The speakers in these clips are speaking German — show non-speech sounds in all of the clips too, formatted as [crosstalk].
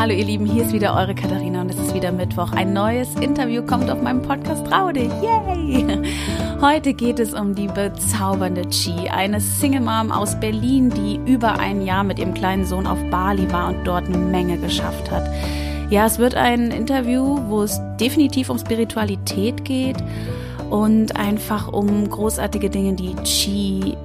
Hallo ihr Lieben, hier ist wieder eure Katharina und es ist wieder Mittwoch. Ein neues Interview kommt auf meinem Podcast Traude. Yay! Heute geht es um die bezaubernde Chi, eine Single Mom aus Berlin, die über ein Jahr mit ihrem kleinen Sohn auf Bali war und dort eine Menge geschafft hat. Ja, es wird ein Interview, wo es definitiv um Spiritualität geht und einfach um großartige Dinge, die Chi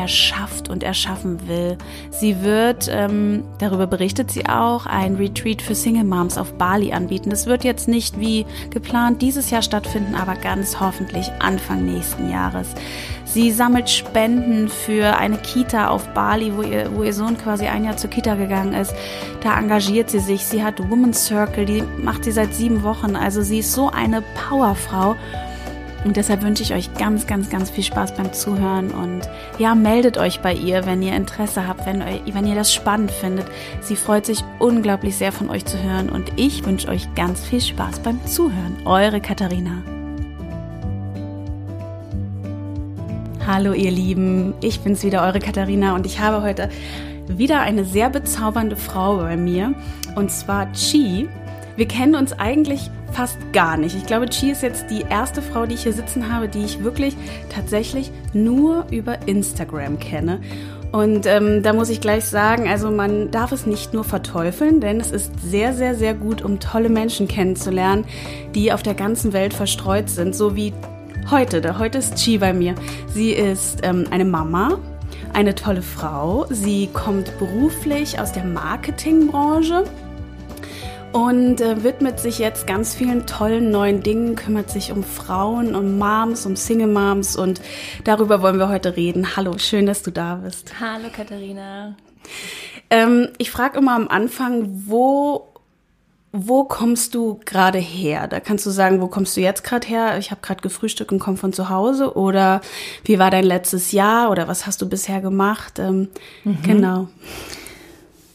erschafft und erschaffen will. Sie wird, ähm, darüber berichtet sie auch, ein Retreat für Single Moms auf Bali anbieten. Das wird jetzt nicht wie geplant dieses Jahr stattfinden, aber ganz hoffentlich Anfang nächsten Jahres. Sie sammelt Spenden für eine Kita auf Bali, wo ihr, wo ihr Sohn quasi ein Jahr zur Kita gegangen ist. Da engagiert sie sich. Sie hat Women's Circle, die macht sie seit sieben Wochen. Also sie ist so eine Powerfrau. Und deshalb wünsche ich euch ganz, ganz, ganz viel Spaß beim Zuhören und ja, meldet euch bei ihr, wenn ihr Interesse habt, wenn, wenn ihr das spannend findet. Sie freut sich unglaublich sehr von euch zu hören und ich wünsche euch ganz viel Spaß beim Zuhören. Eure Katharina. Hallo ihr Lieben, ich bin's wieder, eure Katharina und ich habe heute wieder eine sehr bezaubernde Frau bei mir und zwar Chi. Wir kennen uns eigentlich fast gar nicht. Ich glaube, Chi ist jetzt die erste Frau, die ich hier sitzen habe, die ich wirklich tatsächlich nur über Instagram kenne. Und ähm, da muss ich gleich sagen, also man darf es nicht nur verteufeln, denn es ist sehr, sehr, sehr gut, um tolle Menschen kennenzulernen, die auf der ganzen Welt verstreut sind, so wie heute. Da heute ist Chi bei mir. Sie ist ähm, eine Mama, eine tolle Frau. Sie kommt beruflich aus der Marketingbranche und äh, widmet sich jetzt ganz vielen tollen neuen Dingen, kümmert sich um Frauen, um Moms, um Single Moms und darüber wollen wir heute reden. Hallo, schön, dass du da bist. Hallo Katharina. Ähm, ich frage immer am Anfang, wo wo kommst du gerade her? Da kannst du sagen, wo kommst du jetzt gerade her? Ich habe gerade gefrühstückt und komme von zu Hause. Oder wie war dein letztes Jahr? Oder was hast du bisher gemacht? Ähm, mhm. Genau.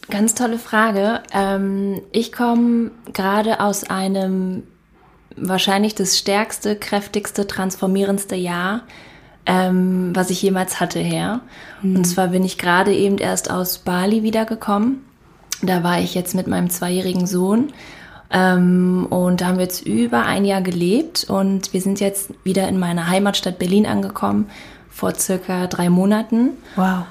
Ganz tolle Frage. Ähm, ich komme gerade aus einem wahrscheinlich das stärkste, kräftigste, transformierendste Jahr, ähm, was ich jemals hatte, her. Mhm. Und zwar bin ich gerade eben erst aus Bali wiedergekommen. Da war ich jetzt mit meinem zweijährigen Sohn. Ähm, und da haben wir jetzt über ein Jahr gelebt und wir sind jetzt wieder in meiner Heimatstadt Berlin angekommen, vor circa drei Monaten. Wow.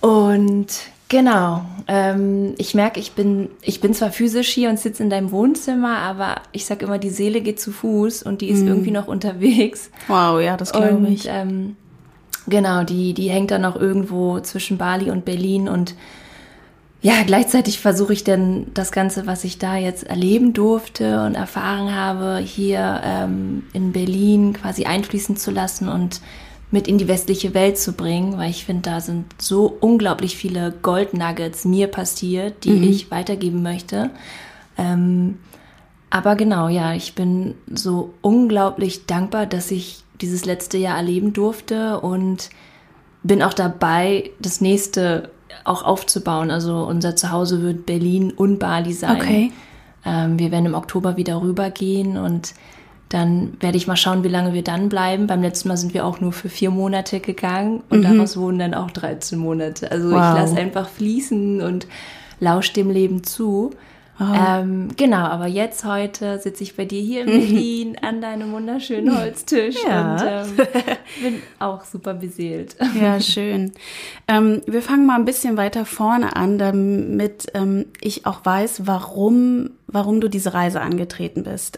Und Genau. Ähm, ich merke, ich bin, ich bin zwar physisch hier und sitze in deinem Wohnzimmer, aber ich sag immer, die Seele geht zu Fuß und die ist mm. irgendwie noch unterwegs. Wow, ja, das glaube ich. Ähm, genau, die, die hängt dann noch irgendwo zwischen Bali und Berlin und ja, gleichzeitig versuche ich dann das Ganze, was ich da jetzt erleben durfte und erfahren habe, hier ähm, in Berlin quasi einfließen zu lassen und mit in die westliche Welt zu bringen, weil ich finde, da sind so unglaublich viele Goldnuggets mir passiert, die mhm. ich weitergeben möchte. Ähm, aber genau, ja, ich bin so unglaublich dankbar, dass ich dieses letzte Jahr erleben durfte und bin auch dabei, das nächste auch aufzubauen. Also unser Zuhause wird Berlin und Bali sein. Okay. Ähm, wir werden im Oktober wieder rübergehen und dann werde ich mal schauen, wie lange wir dann bleiben. Beim letzten Mal sind wir auch nur für vier Monate gegangen und mhm. daraus wurden dann auch 13 Monate. Also wow. ich lasse einfach fließen und lausche dem Leben zu. Oh. Ähm, genau, aber jetzt heute sitze ich bei dir hier in Berlin an deinem wunderschönen Holztisch ja. und ähm, [laughs] bin auch super beseelt. Ja, schön. Ähm, wir fangen mal ein bisschen weiter vorne an, damit ähm, ich auch weiß, warum, warum du diese Reise angetreten bist.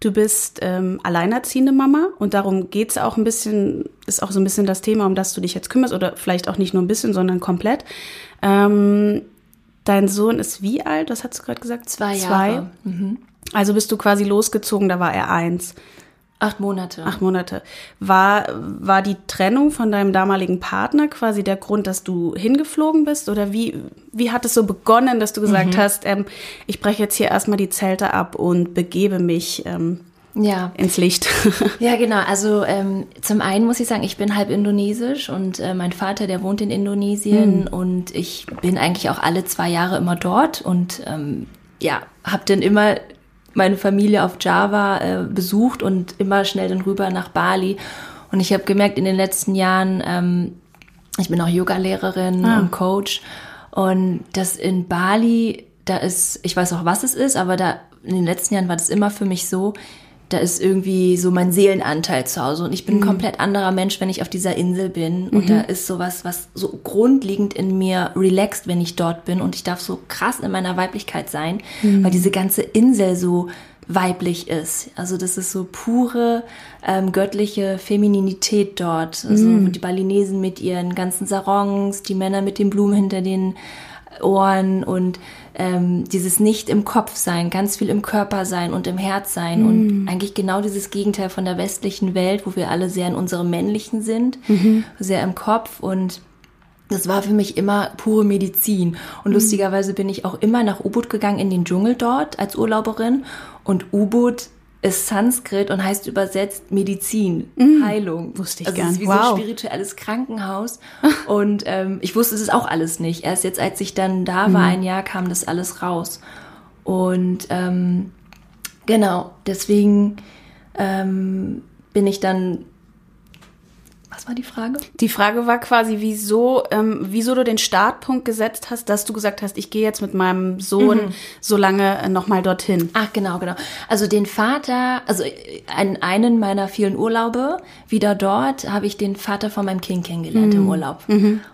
Du bist ähm, alleinerziehende Mama und darum geht's auch ein bisschen, ist auch so ein bisschen das Thema, um das du dich jetzt kümmerst oder vielleicht auch nicht nur ein bisschen, sondern komplett. Ähm, dein Sohn ist wie alt? Was hast du gerade gesagt? Zwei Jahre. Zwei. Mhm. Also bist du quasi losgezogen, da war er eins. Acht Monate. Acht Monate. War, war die Trennung von deinem damaligen Partner quasi der Grund, dass du hingeflogen bist? Oder wie, wie hat es so begonnen, dass du gesagt mhm. hast, ähm, ich breche jetzt hier erstmal die Zelte ab und begebe mich ähm, ja. ins Licht? [laughs] ja, genau. Also ähm, zum einen muss ich sagen, ich bin halb indonesisch und äh, mein Vater, der wohnt in Indonesien mhm. und ich bin eigentlich auch alle zwei Jahre immer dort und ähm, ja, habe dann immer meine Familie auf Java äh, besucht und immer schnell dann rüber nach Bali. Und ich habe gemerkt in den letzten Jahren, ähm, ich bin auch Yogalehrerin ah. und Coach, und dass in Bali da ist, ich weiß auch, was es ist, aber da in den letzten Jahren war das immer für mich so, da ist irgendwie so mein Seelenanteil zu Hause. Und ich bin ein komplett anderer Mensch, wenn ich auf dieser Insel bin. Und da ist sowas, was so grundlegend in mir relaxed, wenn ich dort bin. Und ich darf so krass in meiner Weiblichkeit sein, weil diese ganze Insel so weiblich ist. Also das ist so pure ähm, göttliche Femininität dort. Also die Balinesen mit ihren ganzen Sarongs, die Männer mit den Blumen hinter den Ohren und ähm, dieses nicht im Kopf sein, ganz viel im Körper sein und im Herz sein und eigentlich genau dieses Gegenteil von der westlichen Welt, wo wir alle sehr in unserem Männlichen sind, sehr im Kopf und das war für mich immer pure Medizin. Und lustigerweise bin ich auch immer nach Ubud gegangen in den Dschungel dort als Urlauberin. Und Ubud ist Sanskrit und heißt übersetzt Medizin, Heilung. Wusste ich also gar es ist nicht. wie so Wow. ein spirituelles Krankenhaus. [laughs] und ähm, ich wusste es ist auch alles nicht. Erst jetzt, als ich dann da war, ein Jahr, kam das alles raus. Und ähm, genau, deswegen ähm, bin ich dann. Was war die Frage? Die Frage war quasi, wieso, ähm, wieso du den Startpunkt gesetzt hast, dass du gesagt hast, ich gehe jetzt mit meinem Sohn so lange äh, nochmal dorthin. Ach, genau, genau. Also den Vater, also an einen meiner vielen Urlaube, wieder dort, habe ich den Vater von meinem Kind kennengelernt im Urlaub.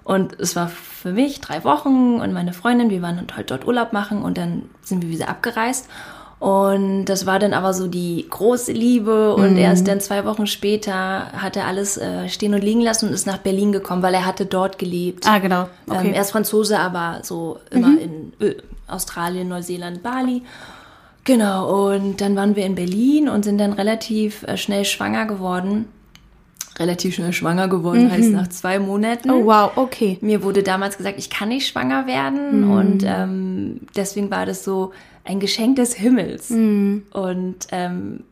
Und es war für mich drei Wochen und meine Freundin, wir waren halt dort Urlaub machen und dann sind wir wieder abgereist. Und das war dann aber so die große Liebe und erst dann zwei Wochen später hat er alles äh, stehen und liegen lassen und ist nach Berlin gekommen, weil er hatte dort gelebt. Ah, genau. Okay. Ähm, er ist Franzose, aber so immer in äh, Australien, Neuseeland, Bali. Genau, und dann waren wir in Berlin und sind dann relativ äh, schnell schwanger geworden. Relativ schnell schwanger geworden heißt nach zwei Monaten. oh, wow, okay. Mir wurde damals gesagt, ich kann nicht schwanger werden und ähm, deswegen war das so ein Geschenk des Himmels. Und ähm,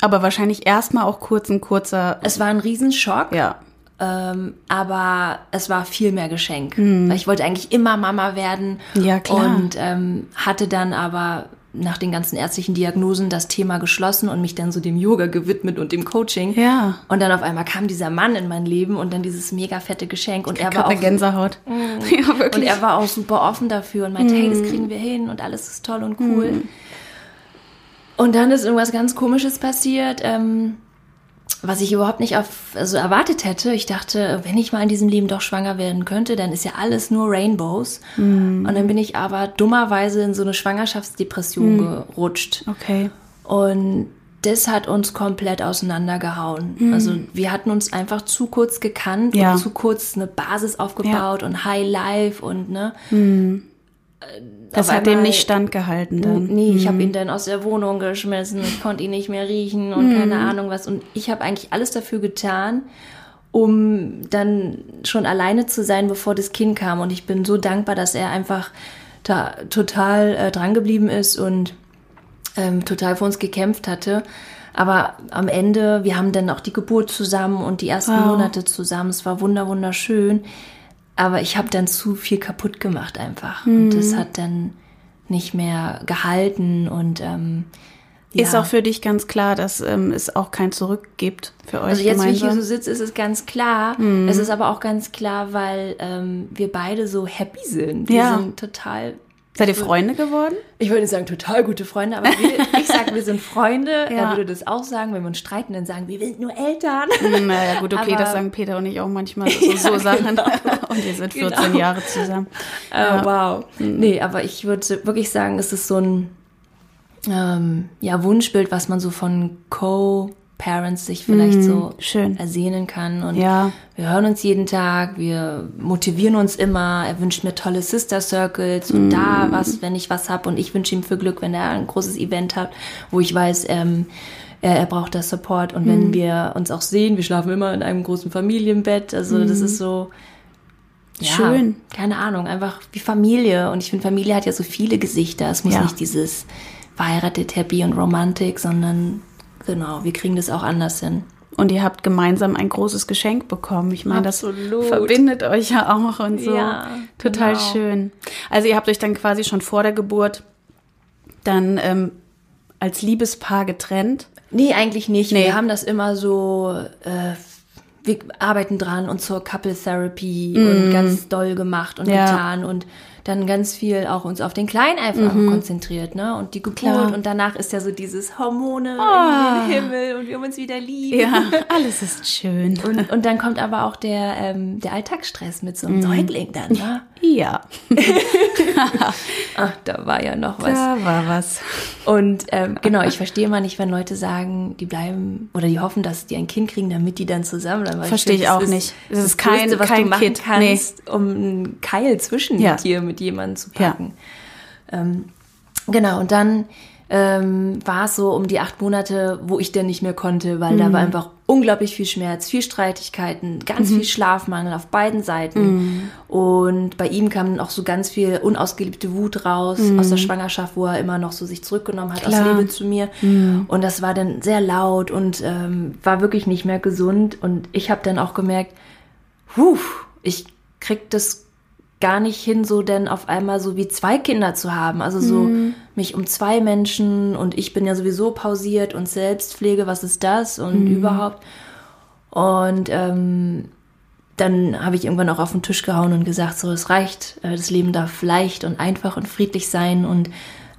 Aber wahrscheinlich erstmal auch kurz ein kurzer. es war ein Riesenschock. Ja. Ähm, aber es war viel mehr Geschenk. Weil ich wollte eigentlich immer Mama werden. Ja, klar. Und ähm, hatte dann aber nach den ganzen ärztlichen Diagnosen das Thema geschlossen und mich dann so dem Yoga gewidmet und dem Coaching. Ja. Und dann auf einmal kam dieser Mann in mein Leben und dann dieses mega fette Geschenk. Und er war auch eine Gänsehaut. [laughs] Ja, und wirklich. er war auch super offen dafür und meinte, hey, das kriegen wir hin und alles ist toll und cool. Und dann ist irgendwas ganz Komisches passiert, ähm, was ich überhaupt nicht auf, also erwartet hätte. Ich dachte, wenn ich mal in diesem Leben doch schwanger werden könnte, dann ist ja alles nur Rainbows. Und dann bin ich aber dummerweise in so eine Schwangerschaftsdepression gerutscht. okay. Und das hat uns komplett auseinandergehauen. Also wir hatten uns einfach zu kurz gekannt Ja. und zu kurz eine Basis aufgebaut und High Life und ne. Das Auf hat dem nicht standgehalten dann. Nee, ich habe ihn dann aus der Wohnung geschmissen, ich konnte ihn nicht mehr riechen und keine Ahnung was. Und ich habe eigentlich alles dafür getan, um dann schon alleine zu sein, bevor das Kind kam. Und ich bin so dankbar, dass er einfach da total äh, dran geblieben ist und ähm, total für uns gekämpft hatte. Aber am Ende, wir haben dann auch die Geburt zusammen und die ersten Wow. Monate zusammen. Es war wunder wunderschön. Aber ich habe dann zu viel kaputt gemacht einfach. Und das hat dann nicht mehr gehalten und ähm, Ist ja. auch für dich ganz klar, dass ähm, es auch kein Zurück gibt für euch Also jetzt, wie ich hier gemeinsam. so sitze, ist es ganz klar. Es ist aber auch ganz klar, weil ähm, wir beide so happy sind. Wir Ja. sind total Seid ihr Freunde geworden? Ich würde nicht sagen, total gute Freunde, aber wir, ich sage, wir sind Freunde. [laughs] Ja. Er würde das auch sagen, wenn wir uns streiten, dann sagen wir, wir sind nur Eltern. Naja, gut, okay, Aber- das sagen Peter und ich auch manchmal so, [laughs] so Sachen. [laughs] Und wir sind 14 Genau. Jahre zusammen. Äh, wow. Nee, aber ich würde wirklich sagen, es ist so ein ähm, ja, Wunschbild, was man so von Co-Parents sich vielleicht so schön. ersehnen kann. Und Ja. wir hören uns jeden Tag, wir motivieren uns immer. Er wünscht mir tolle Sister Circles und da was, wenn ich was hab. Und ich wünsche ihm für Glück, wenn er ein großes Event hat, wo ich weiß, ähm, er, er braucht das Support. Und wenn wir uns auch sehen, wir schlafen immer in einem großen Familienbett. Also das ist so ja, Schön. Keine Ahnung, einfach wie Familie. Und ich finde, Familie hat ja so viele Gesichter. Es muss Ja. nicht dieses verheiratet, happy und romantik, sondern genau, wir kriegen das auch anders hin. Und ihr habt gemeinsam ein großes Geschenk bekommen. Ich meine, das Absolut. verbindet euch ja auch und so. Ja, Total genau. schön. Also ihr habt euch dann quasi schon vor der Geburt dann ähm, als Liebespaar getrennt. Nee, eigentlich nicht. Nee. Wir haben das immer so, äh, wir arbeiten dran und zur Couple Therapy und ganz doll gemacht und Mm. Ja. getan und dann ganz viel auch uns auf den Kleinen einfach konzentriert, ne? Und die Geburt Klar. und danach ist ja so dieses Hormone Ah. in den Himmel und wir uns wieder lieben. Ja, [laughs] alles ist schön. Und, und dann kommt aber auch der, ähm, der Alltagsstress mit so einem Säugling dann, ne? [laughs] Ja, [laughs] Ach, da war ja noch was. da war was. Und ähm, genau, ich verstehe mal nicht, wenn Leute sagen, die bleiben oder die hoffen, dass die ein Kind kriegen, damit die dann. Weil Verstehe ich das auch ist nicht. Es Das ist kein- Größte, was kein du machen Kind. kannst, um einen Keil zwischen Ja. dir mit jemandem zu packen. Ähm, genau, und dann ähm, war es so um die acht Monate, wo ich dann nicht mehr konnte, weil Mhm. da war einfach unglaublich viel Schmerz, viel Streitigkeiten, ganz Mhm. viel Schlafmangel auf beiden Seiten. Und bei ihm kam dann auch so ganz viel unausgelebte Wut raus aus der Schwangerschaft, wo er immer noch so sich zurückgenommen hat aus Mhm. Klar. Mhm. Liebe zu mir. Und das war dann sehr laut und ähm, war wirklich nicht mehr gesund. Und ich habe dann auch gemerkt, Puh, ich krieg das gar nicht hin, so denn auf einmal so wie zwei Kinder zu haben. Also so Mhm. mich um zwei Menschen und ich bin ja sowieso pausiert und Selbstpflege, was ist das und Mhm. überhaupt. Und ähm, dann habe ich irgendwann auch auf den Tisch gehauen und gesagt, so es reicht, äh, das Leben darf leicht und einfach und friedlich sein und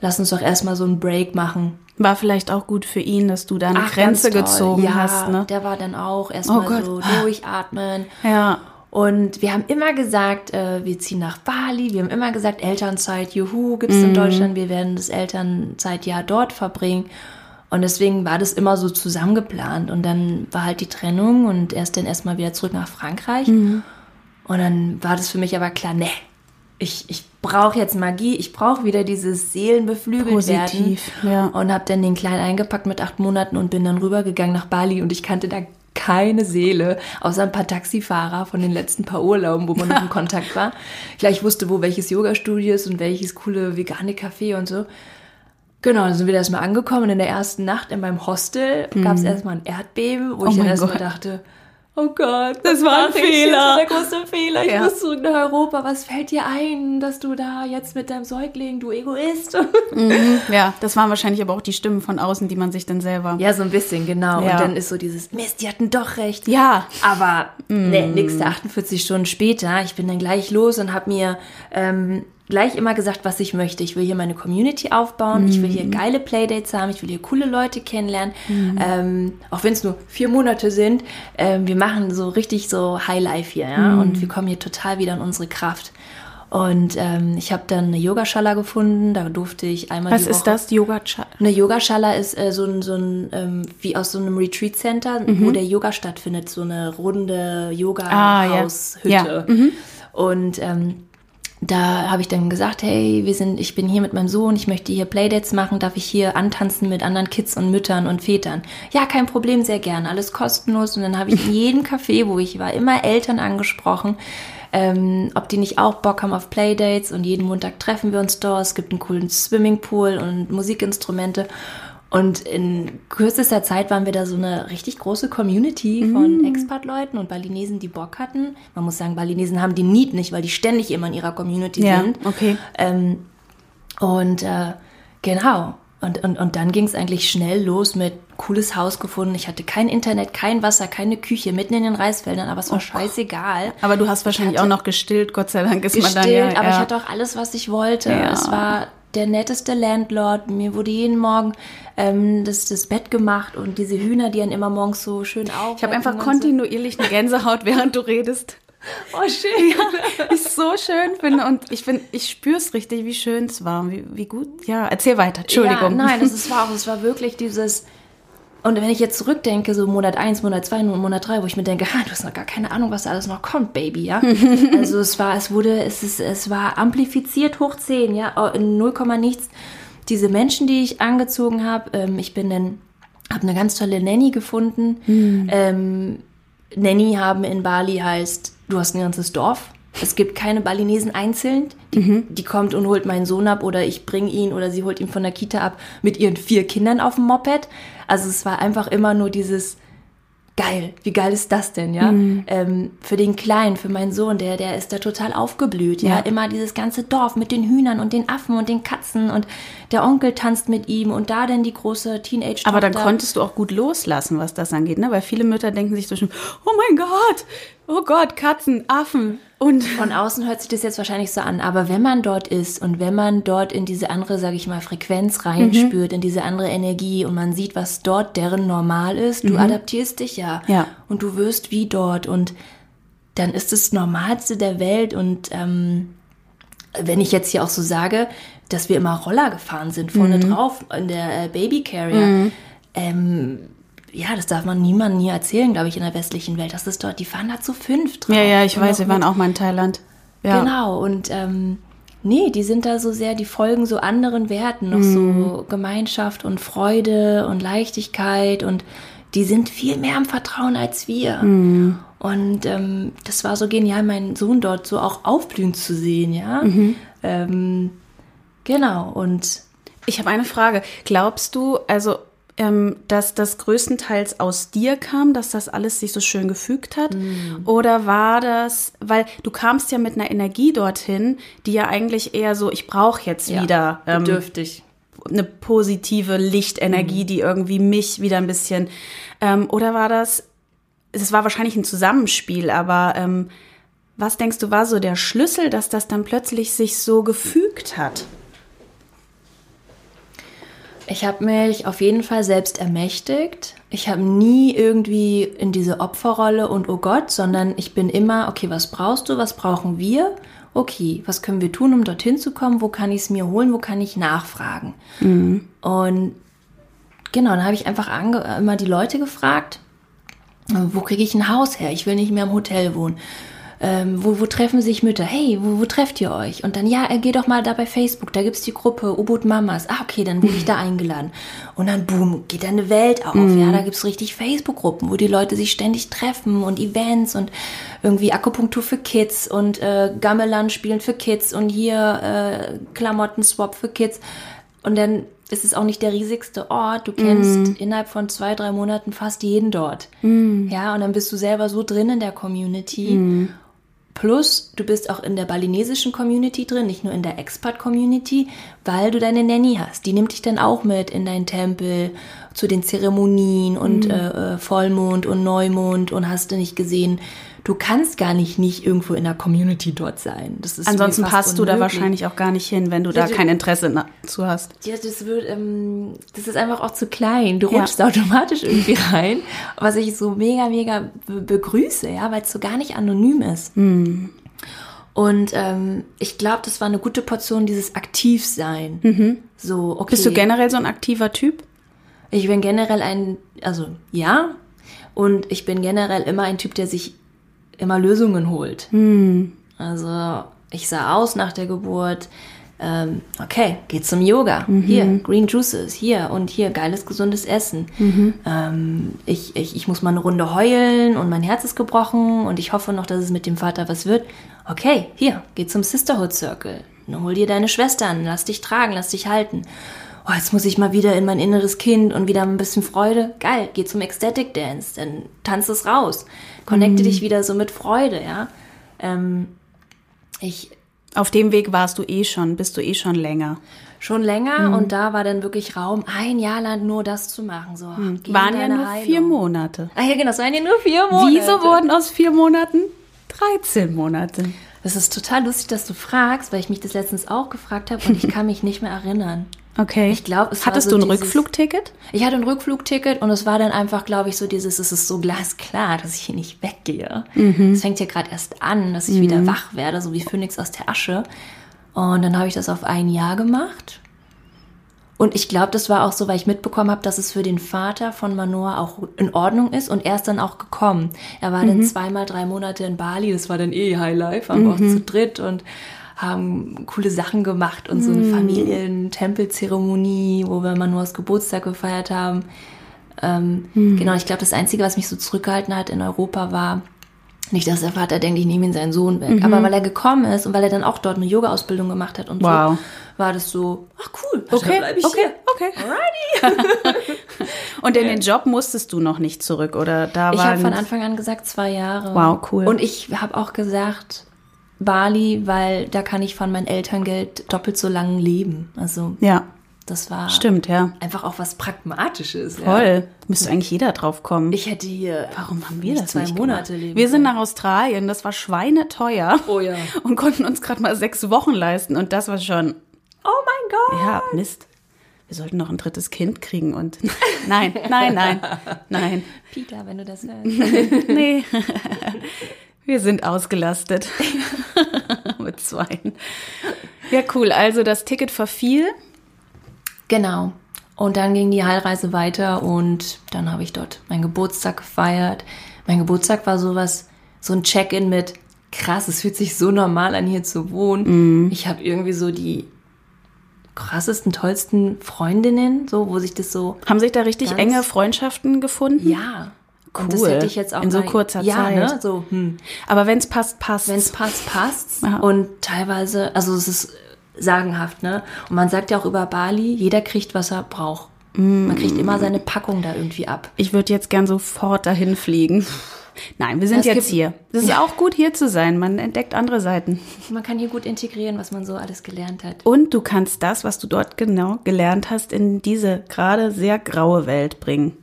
lass uns doch erstmal so einen Break machen. War vielleicht auch gut für ihn, dass du da eine Ach, Grenze gezogen ja, hast, ne? Der war dann auch erstmal Oh so durchatmen. Ja. Und wir haben immer gesagt, äh, wir ziehen nach Bali. Wir haben immer gesagt, Elternzeit, juhu, gibt's in Deutschland. Wir werden das Elternzeitjahr dort verbringen. Und deswegen war das immer so zusammengeplant. Und dann war halt die Trennung und er ist dann erstmal wieder zurück nach Frankreich. Und dann war das für mich aber klar, ne, ich, ich brauche jetzt Magie, ich brauche wieder dieses Seelenbeflügelt werden. Positiv, ja. Und habe dann den Kleinen eingepackt mit acht Monaten und bin dann rübergegangen nach Bali und ich kannte da keine Seele, außer ein paar Taxifahrer von den letzten paar Urlauben, wo man noch in [laughs] Kontakt war. Klar, ich wusste, wo welches Yoga-Studio ist und welches coole vegane Café und so. Genau, dann sind wir erstmal angekommen. In der ersten Nacht in meinem Hostel gab es erstmal ein Erdbeben, wo ich dann Mhm. erstmal dachte, oh Gott, Das war ein mach ich jetzt? Fehler. Der große Fehler. Ich Ja. muss zurück nach Europa. Was fällt dir ein, dass du da jetzt mit deinem Säugling, du Egoist? [laughs] Ja, das waren wahrscheinlich aber auch die Stimmen von außen, die man sich dann selber. Ja, so ein bisschen, genau. Ja. Und dann ist so dieses, Mist, die hatten doch recht. Ja. Aber nee, nächste 48 Stunden später, ich bin dann gleich los und habe mir ähm, gleich immer gesagt, was ich möchte. Ich will hier meine Community aufbauen, ich will hier geile Playdates haben, ich will hier coole Leute kennenlernen. Ähm, auch wenn es nur vier Monate sind, ähm, wir machen so richtig so Highlife hier, ja. Und wir kommen hier total wieder in unsere Kraft. Und ähm, ich habe dann eine Yogaschala gefunden, da durfte ich einmal Was die Woche ist das? Yoga Chat. eine Yogaschala ist äh, so ein, so ein ähm, wie aus so einem Retreat Center, wo der Yoga stattfindet, so eine runde Ah, ja. Yoga-Haushütte. Ja. Und ähm, da habe ich dann gesagt, hey, wir sind, ich bin hier mit meinem Sohn, ich möchte hier Playdates machen, darf ich hier antanzen mit anderen Kids und Müttern und Vätern? Ja, kein Problem, sehr gern, alles kostenlos. Und dann habe ich in jedem Café, wo ich war, immer Eltern angesprochen, ähm, ob die nicht auch Bock haben auf Playdates und jeden Montag treffen wir uns dort. Es gibt einen coolen Swimmingpool und Musikinstrumente. Und in kürzester Zeit waren wir da so eine richtig große Community von Expat-Leuten und Balinesen, die Bock hatten. Man muss sagen, Balinesen haben die Need nicht, weil die ständig immer in ihrer Community Ja, sind. okay. Ähm, und äh, genau. Und, und, und dann ging es eigentlich schnell los mit cooles Haus gefunden. Ich hatte kein Internet, kein Wasser, keine Küche, mitten in den Reisfeldern, aber es war scheißegal. Aber du hast wahrscheinlich auch noch gestillt, Gott sei Dank ist man dann Gestillt, ja. aber ja. ich hatte auch alles, was ich wollte. Ja. Es war der netteste Landlord. Mir wurde jeden Morgen ähm, das, das Bett gemacht und diese Hühner, die dann immer morgens so schön auf. ich habe einfach kontinuierlich eine Gänsehaut, während du redest. Oh, schön. Ich so schön finde und ich finde, ich spüre es richtig, wie schön es war, wie, wie gut. Ja, erzähl weiter. Entschuldigung. Ja, nein, ist, war auch, es war wirklich dieses. Und wenn ich jetzt zurückdenke, so Monat 1, Monat 2, Monat 3, wo ich mir denke, ha, du hast noch gar keine Ahnung, was da alles noch kommt, Baby, ja. [laughs] also es war, es wurde, es ist, es war amplifiziert hoch 10, ja, oh, in 0, nichts. Diese Menschen, die ich angezogen habe, ähm, ich bin dann, habe eine ganz tolle Nanny gefunden. Ähm, Nanny haben in Bali heißt, du hast ein ganzes Dorf. Es gibt keine Balinesen einzeln. Die, die kommt und holt meinen Sohn ab oder ich bringe ihn oder sie holt ihn von der Kita ab mit ihren vier Kindern auf dem Moped. Also es war einfach immer nur dieses geil. Wie geil ist das denn, ja? Ähm, für den Kleinen, für meinen Sohn, der, der ist da total aufgeblüht, ja? Ja. Immer dieses ganze Dorf mit den Hühnern und den Affen und den Katzen und der Onkel tanzt mit ihm und da dann die große teenage Aber dann konntest du auch gut loslassen, was das angeht, ne? Weil viele Mütter denken sich so schon, oh mein Gott, oh Gott, Katzen, Affen. Und von außen hört sich das jetzt wahrscheinlich so an, aber wenn man dort ist und wenn man dort in diese andere, sage ich mal, Frequenz reinspürt, mhm. in diese andere Energie und man sieht, was dort deren normal ist, du mhm. adaptierst dich ja, ja und du wirst wie dort und dann ist es Normalste der Welt und ähm, wenn ich jetzt hier auch so sage, dass wir immer Roller gefahren sind, vorne mhm. drauf in der äh, Baby Carrier, mhm. ähm, ja, das darf man niemandem nie erzählen, glaube ich, in der westlichen Welt. Das ist dort, die fahren da zu fünf drauf. Ja, ja, ich weiß, wir waren auch mal in Thailand. Ja. Genau, und ähm, nee, die sind da so sehr, die folgen so anderen Werten, noch mhm. so Gemeinschaft und Freude und Leichtigkeit und die sind viel mehr am Vertrauen als wir. Mhm. Und ähm, das war so genial, meinen Sohn dort so auch aufblühen zu sehen, ja. Mhm. Ähm, genau, und ich habe eine Frage. Glaubst du, also ähm, dass das größtenteils aus dir kam, dass das alles sich so schön gefügt hat? Mhm. Oder war das, weil du kamst ja mit einer Energie dorthin, die ja eigentlich eher so, ich brauche jetzt ja, wieder ähm, bedürftig eine positive Lichtenergie, mhm. die irgendwie mich wieder ein bisschen. Ähm, oder war das? Es war wahrscheinlich ein Zusammenspiel, aber ähm, was denkst du war so der Schlüssel, dass das dann plötzlich sich so gefügt hat? Ich habe mich auf jeden Fall selbst ermächtigt. Ich habe nie irgendwie in diese Opferrolle und oh Gott, sondern ich bin immer, okay, was brauchst du, was brauchen wir? okay, was können wir tun, um dorthin zu kommen? Wo kann ich es mir holen? Wo kann ich nachfragen? Mhm. Und genau, dann habe ich einfach immer die Leute gefragt, wo kriege ich ein Haus her? Ich will nicht mehr im Hotel wohnen ähm, wo, wo treffen sich Mütter? Hey, wo, wo trefft ihr euch? Und dann, ja, äh, geh doch mal da bei Facebook, da gibt's die Gruppe U-Boot Mamas. Ah, okay, dann wurde ich da eingeladen. Und dann, boom, geht da eine Welt auf. Mhm. Ja, da gibt's richtig Facebook-Gruppen, wo die Leute sich ständig treffen und Events und irgendwie Akupunktur für Kids und äh, Gamelan spielen für Kids und hier äh, Klamotten-Swap für Kids. Und dann ist es auch nicht der riesigste Ort. Du kennst mm. innerhalb von zwei, drei Monaten fast jeden dort. Mm. Ja, und dann bist du selber so drin in der Community. Mm. Plus, du bist auch in der balinesischen Community drin, nicht nur in der Expat-Community, weil du deine Nanny hast. Die nimmt dich dann auch mit in deinen Tempel, zu den Zeremonien und mhm. äh, äh Vollmond und Neumond und hast du nicht gesehen. Du kannst gar nicht nicht irgendwo in der Community dort sein. Das ist Ansonsten passt du da wahrscheinlich auch gar nicht hin, wenn du ja, da kein Interesse zu hast. Ja, das wird, ähm, das ist einfach auch zu klein. Du rutschst ja. automatisch irgendwie [laughs] rein, was ich so mega, mega begrüße, ja, weil es so gar nicht anonym ist. Mhm. Und ähm, ich glaube, das war eine gute Portion dieses Aktivsein. Mhm. So, okay. Bist du generell so ein aktiver Typ? Ich bin generell ein, also ja, und ich bin generell immer ein Typ, der sich immer Lösungen holt. Mhm. Also ich sah aus nach der Geburt, ähm, okay, geht zum Yoga. Mhm. Hier, Green Juices, hier und hier, geiles, gesundes Essen. Mhm. Ähm, ich, ich, ich muss mal eine Runde heulen und mein Herz ist gebrochen und ich hoffe noch, dass es mit dem Vater was wird. Okay, hier, geh zum Sisterhood Circle. Hol dir deine Schwestern, lass dich tragen, lass dich halten. Oh, jetzt muss ich mal wieder in mein inneres Kind und wieder ein bisschen Freude. Geil, geh zum Ecstatic Dance, dann tanz es raus. Connecte mhm. dich wieder so mit Freude, ja. Ähm, ich auf dem Weg warst du eh schon, bist du eh schon länger. Schon länger mhm. und da war dann wirklich Raum, ein Jahr lang nur das zu machen. So, mhm. Waren ja nur Heilung. vier Monate. Ah ja, genau, es waren ja nur vier Monate. Wieso wurden aus vier Monaten 13 Monate? Das ist total lustig, dass du fragst, weil ich mich das letztens auch gefragt habe und ich kann mich nicht mehr erinnern. [laughs] Okay. Ich glaube, es Hattest so du ein dieses, Rückflugticket? Ich hatte ein Rückflugticket und es war dann einfach, glaube ich, so dieses, es ist so glasklar, dass ich hier nicht weggehe. Mhm. Es fängt ja gerade erst an, dass ich mhm. wieder wach werde, so wie Phönix aus der Asche. Und dann habe ich das auf ein Jahr gemacht. Und ich glaube, das war auch so, weil ich mitbekommen habe, dass es für den Vater von Manoa auch in Ordnung ist und er ist dann auch gekommen. Er war mhm. dann zweimal drei Monate in Bali, das war dann eh Highlife, waren wir auch mhm. zu dritt und haben coole Sachen gemacht und so eine mm. Familientempelzeremonie, wo wir Manuas Geburtstag gefeiert haben. Ähm, mm. Genau, ich glaube, das Einzige, was mich so zurückgehalten hat in Europa, war nicht, dass der Vater denkt, ich nehme ihn seinen Sohn weg. Mhm. Aber weil er gekommen ist und weil er dann auch dort eine Yoga-Ausbildung gemacht hat und wow. so, war das so, ach cool, okay, ich okay, hier. okay. Alrighty. [laughs] und in den Job musstest du noch nicht zurück, oder da war Ich habe von Anfang an gesagt, zwei Jahre. Wow, cool. Und ich habe auch gesagt, Bali, weil da kann ich von meinem Elterngeld doppelt so lang leben. Also ja. Das war Stimmt, ja. einfach auch was Pragmatisches. Ja. Voll. Müsste eigentlich jeder drauf kommen. Ich hätte hier. Warum haben wir das zwei nicht Monate gemacht? leben Wir sind nach Australien, das war schweineteuer. Oh ja. Und konnten uns gerade mal sechs Wochen leisten. Und das war schon, Oh mein Gott. ja, Mist. Wir sollten noch ein drittes Kind kriegen und [laughs] nein, nein, nein, nein. Peter, wenn du das hörst. [laughs] Nee. [laughs] Wir sind ausgelastet. [laughs] Mit zweien. Ja, cool. Also das Ticket verfiel. Genau. Und dann ging die Heilreise weiter und dann habe ich dort meinen Geburtstag gefeiert. Mein Geburtstag war sowas, so ein Check-in mit krass, es fühlt sich so normal an, hier zu wohnen. Ich habe irgendwie so die krassesten, tollsten Freundinnen, so, wo sich das so, Haben sich da richtig enge Freundschaften gefunden? ja. Und das Cool. hätte ich jetzt auch In so kurzer ja, Zeit. Ne? So, hm. Aber wenn es passt, passt. Wenn es passt, passt's. Ja. Und teilweise, also es ist sagenhaft, ne? Und man sagt ja auch über Bali, jeder kriegt, was er braucht. Man kriegt immer seine Packung da irgendwie ab. Ich würde jetzt gern sofort dahin fliegen. Nein, wir sind Es jetzt hier. Es ist auch gut, hier zu sein. Man entdeckt andere Seiten. Man kann hier gut integrieren, was man so alles gelernt hat. Und du kannst das, was du dort genau gelernt hast, in diese gerade sehr graue Welt bringen.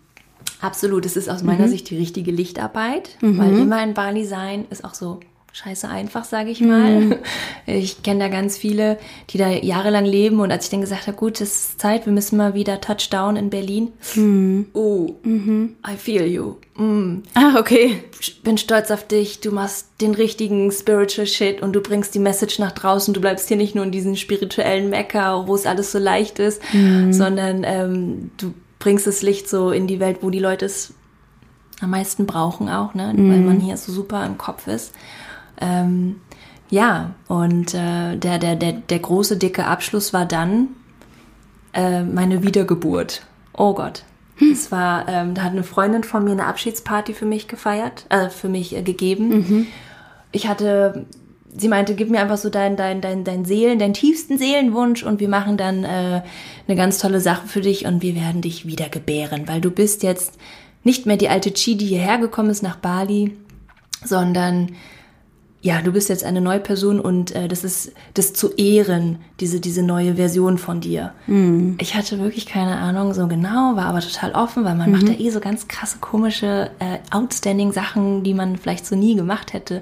Absolut, es ist aus meiner Sicht die richtige Lichtarbeit, weil immer in Bali sein ist auch so scheiße einfach, sage ich mal. [laughs] Ich kenne da ganz viele, die da jahrelang leben und als ich dann gesagt habe, gut, es ist Zeit, wir müssen mal wieder Touchdown in Berlin. Oh, I feel you. Mm. Ah, okay. bin stolz auf dich, du machst den richtigen Spiritual Shit und du bringst die Message nach draußen. Du bleibst hier nicht nur in diesen spirituellen Mecker, wo es alles so leicht ist, sondern ähm, du bringst das Licht so in die Welt, wo die Leute es am meisten brauchen auch, ne? weil man hier so super im Kopf ist. Ähm, ja, und äh, der, der, der, der große, dicke Abschluss war dann äh, meine Wiedergeburt. Oh Gott. Es war, ähm, da hat eine Freundin von mir eine Abschiedsparty für mich gefeiert, äh, für mich äh, gegeben. Ich hatte, sie meinte, gib mir einfach so dein, dein, dein, dein Seelen, deinen tiefsten Seelenwunsch und wir machen dann äh, eine ganz tolle Sache für dich und wir werden dich wieder gebären, weil du bist jetzt nicht mehr die alte Chi, die hierher gekommen ist nach Bali, sondern ja, du bist jetzt eine neue Person und äh, das ist das zu ehren, diese, diese neue Version von dir. Ich hatte wirklich keine Ahnung so genau, war aber total offen, weil man macht ja eh so ganz krasse, komische, äh, outstanding Sachen, die man vielleicht so nie gemacht hätte.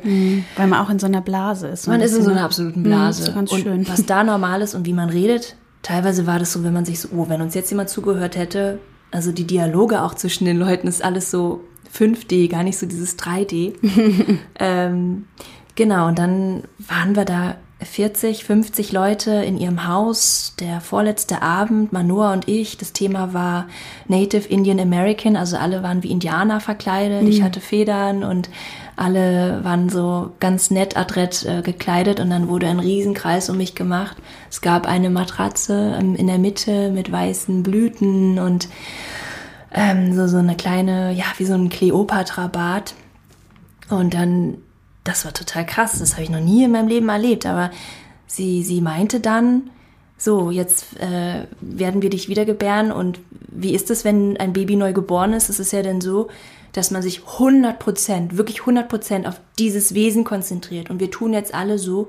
Weil man auch in so einer Blase ist. Man ist in so einer ne? absoluten Mhm, Blase. so ganz und schön. was da normal ist und wie man redet, teilweise war das so, wenn man sich so, oh, wenn uns jetzt jemand zugehört hätte, also die Dialoge auch zwischen den Leuten ist alles so 5D, gar nicht so dieses 3D. [laughs] ähm, genau, und dann waren wir da 40, 50 Leute in ihrem Haus. Der vorletzte Abend, Manoa und ich, das Thema war Native Indian American, also alle waren wie Indianer verkleidet. Ich hatte Federn und alle waren so ganz nett adrett äh, gekleidet und dann wurde ein Riesenkreis um mich gemacht. Es gab eine Matratze ähm, in der Mitte mit weißen Blüten und ähm, so, so eine kleine, ja, wie so ein Kleopatra-Bad. Und dann, das war total krass, das habe ich noch nie in meinem Leben erlebt, aber sie, sie meinte dann, so, jetzt äh, werden wir dich wiedergebären und wie ist es, wenn ein Baby neu geboren ist? Es ist ja dann so, dass man sich 100 Prozent, wirklich 100 Prozent auf dieses Wesen konzentriert. Und wir tun jetzt alle so,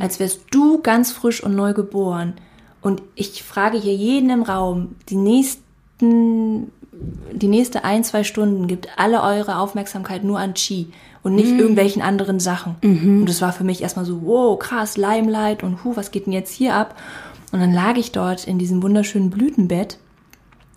als wärst du ganz frisch und neu geboren. Und ich frage hier jeden im Raum, die nächsten, die nächste ein, zwei Stunden gibt alle eure Aufmerksamkeit nur an Chi und nicht irgendwelchen anderen Sachen. Und das war für mich erstmal so, wow, krass, Limelight und hu, was geht denn jetzt hier ab? Und dann lag ich dort in diesem wunderschönen Blütenbett